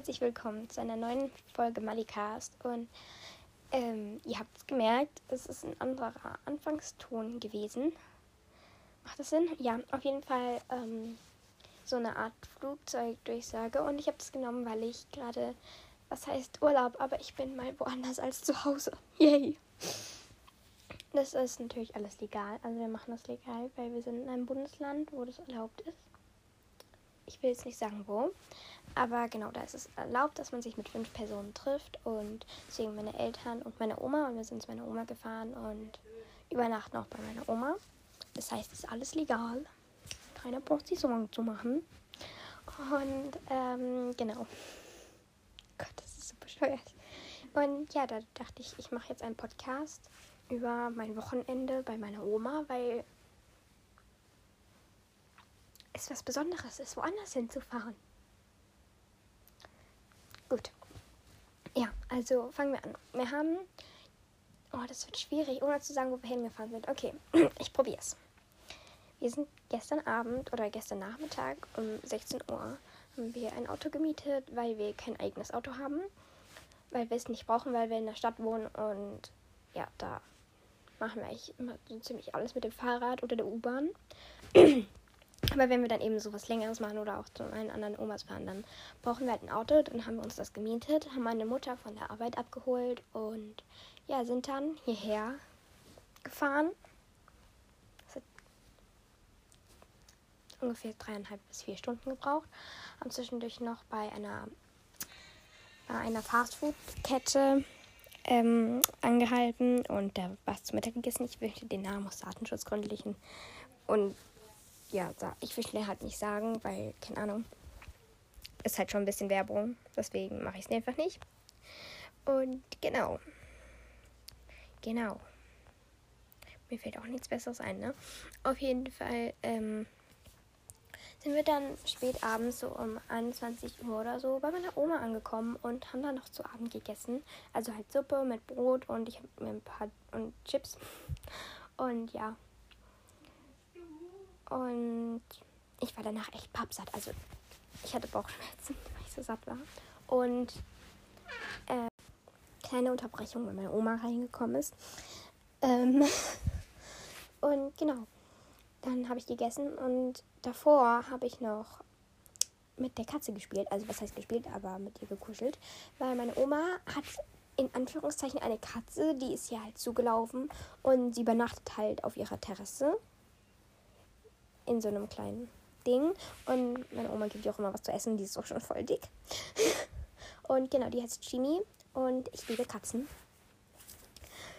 herzlich willkommen zu einer neuen Folge Malicast. Und ähm, ihr habt es gemerkt, es ist ein anderer Anfangston gewesen. Macht das Sinn? Ja, auf jeden Fall ähm, so eine Art Flugzeugdurchsage. Und ich habe das genommen, weil ich gerade, was heißt Urlaub, aber ich bin mal woanders als zu Hause. Yay! Das ist natürlich alles legal. Also wir machen das legal, weil wir sind in einem Bundesland, wo das erlaubt ist ich will jetzt nicht sagen wo, aber genau, da ist es erlaubt, dass man sich mit fünf Personen trifft und deswegen meine Eltern und meine Oma und wir sind zu meiner Oma gefahren und übernachten auch bei meiner Oma. Das heißt, es ist alles legal. Keiner braucht sich Sorgen zu machen. Und ähm, genau. Gott, das ist so bescheuert. Und ja, da dachte ich, ich mache jetzt einen Podcast über mein Wochenende bei meiner Oma, weil es was Besonderes ist, woanders hinzufahren. Gut. Ja, also fangen wir an. Wir haben. Oh, das wird schwierig, ohne zu sagen, wo wir hingefahren sind. Okay, ich probiere es. Wir sind gestern Abend oder gestern Nachmittag um 16 Uhr haben wir ein Auto gemietet, weil wir kein eigenes Auto haben. Weil wir es nicht brauchen, weil wir in der Stadt wohnen und ja, da machen wir eigentlich immer so ziemlich alles mit dem Fahrrad oder der U-Bahn. Aber wenn wir dann eben so was Längeres machen oder auch zu meinen anderen Omas fahren, dann brauchen wir halt ein Auto. Dann haben wir uns das gemietet, haben meine Mutter von der Arbeit abgeholt und ja, sind dann hierher gefahren. Das hat ungefähr dreieinhalb bis vier Stunden gebraucht. Haben zwischendurch noch bei einer, bei einer Fastfood-Kette ähm, angehalten und da was zu Mittag gegessen. Ich möchte den Namen aus Datenschutzgründlichen und ja, ich will halt nicht sagen, weil, keine Ahnung, ist halt schon ein bisschen Werbung. Deswegen mache ich es einfach nicht. Und genau. Genau. Mir fällt auch nichts Besseres ein, ne? Auf jeden Fall ähm, sind wir dann spät abends, so um 21 Uhr oder so, bei meiner Oma angekommen und haben dann noch zu Abend gegessen. Also halt Suppe mit Brot und ich habe mir ein paar und Chips. Und ja, und ich war danach echt pappsatt. Also ich hatte Bauchschmerzen, weil ich so satt war. Und äh, kleine Unterbrechung, weil meine Oma reingekommen ist. Ähm, und genau, dann habe ich gegessen und davor habe ich noch mit der Katze gespielt. Also was heißt gespielt, aber mit ihr gekuschelt. Weil meine Oma hat in Anführungszeichen eine Katze, die ist hier halt zugelaufen und sie übernachtet halt auf ihrer Terrasse in so einem kleinen Ding. Und meine Oma gibt ihr auch immer was zu essen, die ist auch schon voll dick. und genau, die heißt Jimmy und ich liebe Katzen.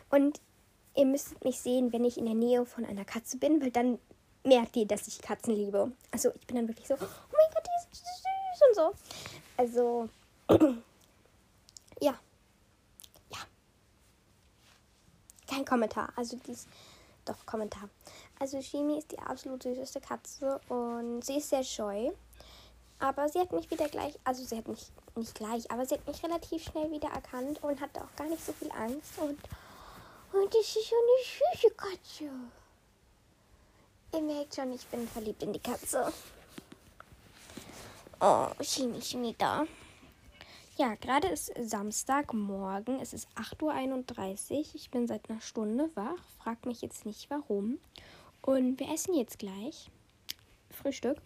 Und ihr müsst mich sehen, wenn ich in der Nähe von einer Katze bin, weil dann merkt ihr, dass ich Katzen liebe. Also ich bin dann wirklich so, oh mein Gott, die ist süß und so. Also, ja. Ja. Kein Kommentar. Also die ist, doch, Kommentar. Also Shimi ist die absolut süßeste Katze und sie ist sehr scheu. Aber sie hat mich wieder gleich, also sie hat mich nicht gleich, aber sie hat mich relativ schnell wieder erkannt und hatte auch gar nicht so viel Angst. Und, und das ist so eine süße Katze. Ihr merkt schon, ich bin verliebt in die Katze. Oh, Shimi, Shimi da. Ja, gerade ist Samstagmorgen. Es ist 8.31 Uhr. Ich bin seit einer Stunde wach. Frag mich jetzt nicht warum. Und wir essen jetzt gleich Frühstück.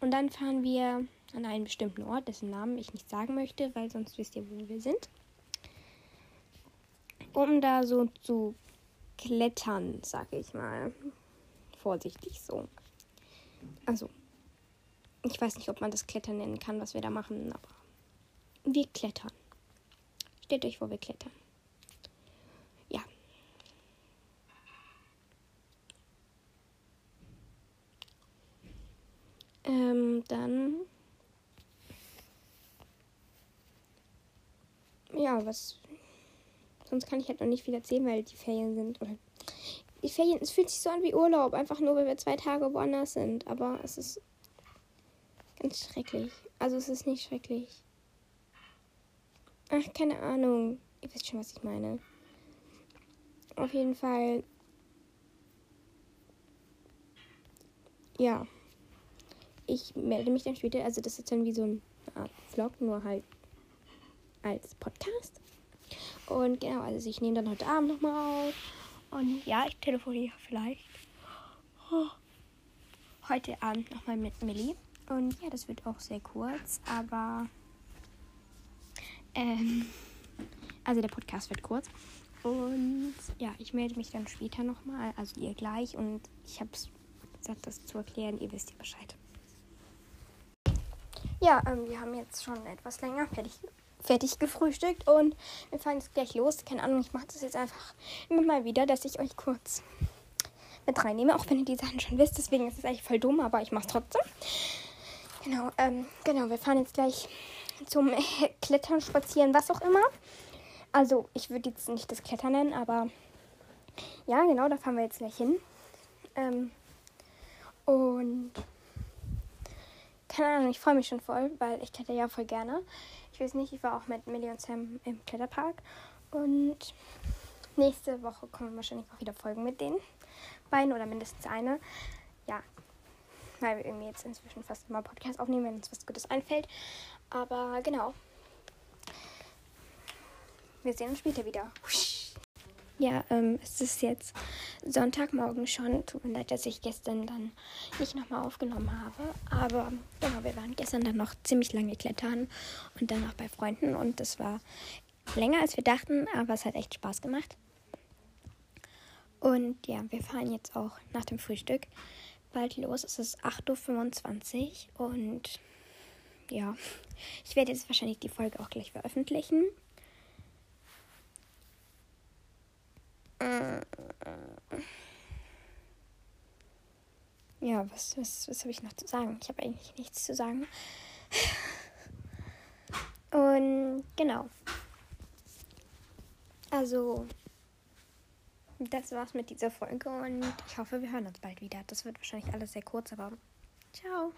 Und dann fahren wir an einen bestimmten Ort, dessen Namen ich nicht sagen möchte, weil sonst wisst ihr, wo wir sind. Um da so zu klettern, sag ich mal. Vorsichtig so. Also, ich weiß nicht, ob man das Klettern nennen kann, was wir da machen, aber wir klettern. Stellt euch vor, wir klettern. Ähm, dann. Ja, was. Sonst kann ich halt noch nicht viel erzählen, weil die Ferien sind. Oder die Ferien, es fühlt sich so an wie Urlaub, einfach nur, weil wir zwei Tage woanders sind. Aber es ist ganz schrecklich. Also es ist nicht schrecklich. Ach, keine Ahnung. Ihr wisst schon, was ich meine. Auf jeden Fall. Ja ich melde mich dann später. Also das ist dann wie so eine Art Vlog, nur halt als Podcast. Und genau, also ich nehme dann heute Abend nochmal auf. Und ja, ich telefoniere vielleicht heute Abend nochmal mit Millie. Und ja, das wird auch sehr kurz, aber ähm, also der Podcast wird kurz. Und ja, ich melde mich dann später nochmal, also ihr gleich. Und ich habe es gesagt, das zu erklären. Ihr wisst ja Bescheid. Ja, ähm, wir haben jetzt schon etwas länger fertig, fertig gefrühstückt und wir fahren jetzt gleich los. Keine Ahnung, ich mache das jetzt einfach immer mal wieder, dass ich euch kurz mit reinnehme, auch wenn ihr die Sachen schon wisst. Deswegen ist es eigentlich voll dumm, aber ich mache es trotzdem. Genau, ähm, genau, wir fahren jetzt gleich zum Klettern, Spazieren, was auch immer. Also, ich würde jetzt nicht das Klettern nennen, aber ja, genau, da fahren wir jetzt gleich hin. Ähm, und keine Ahnung, ich freue mich schon voll, weil ich kletter ja voll gerne. Ich weiß nicht, ich war auch mit Millie und Sam im Kletterpark. Und nächste Woche kommen wahrscheinlich auch wieder Folgen mit den beiden oder mindestens eine. Ja, weil wir irgendwie jetzt inzwischen fast immer Podcast aufnehmen, wenn uns was Gutes einfällt. Aber genau. Wir sehen uns später wieder. Ja, ähm, es ist jetzt Sonntagmorgen schon. Tut mir leid, dass ich gestern dann nicht nochmal aufgenommen habe. Aber genau, wir waren gestern dann noch ziemlich lange klettern und dann auch bei Freunden. Und das war länger als wir dachten, aber es hat echt Spaß gemacht. Und ja, wir fahren jetzt auch nach dem Frühstück bald los. Es ist 8.25 Uhr und ja, ich werde jetzt wahrscheinlich die Folge auch gleich veröffentlichen. Ja, was, was, was habe ich noch zu sagen? Ich habe eigentlich nichts zu sagen. Und genau. Also, das war's mit dieser Folge und ich hoffe, wir hören uns bald wieder. Das wird wahrscheinlich alles sehr kurz, aber ciao.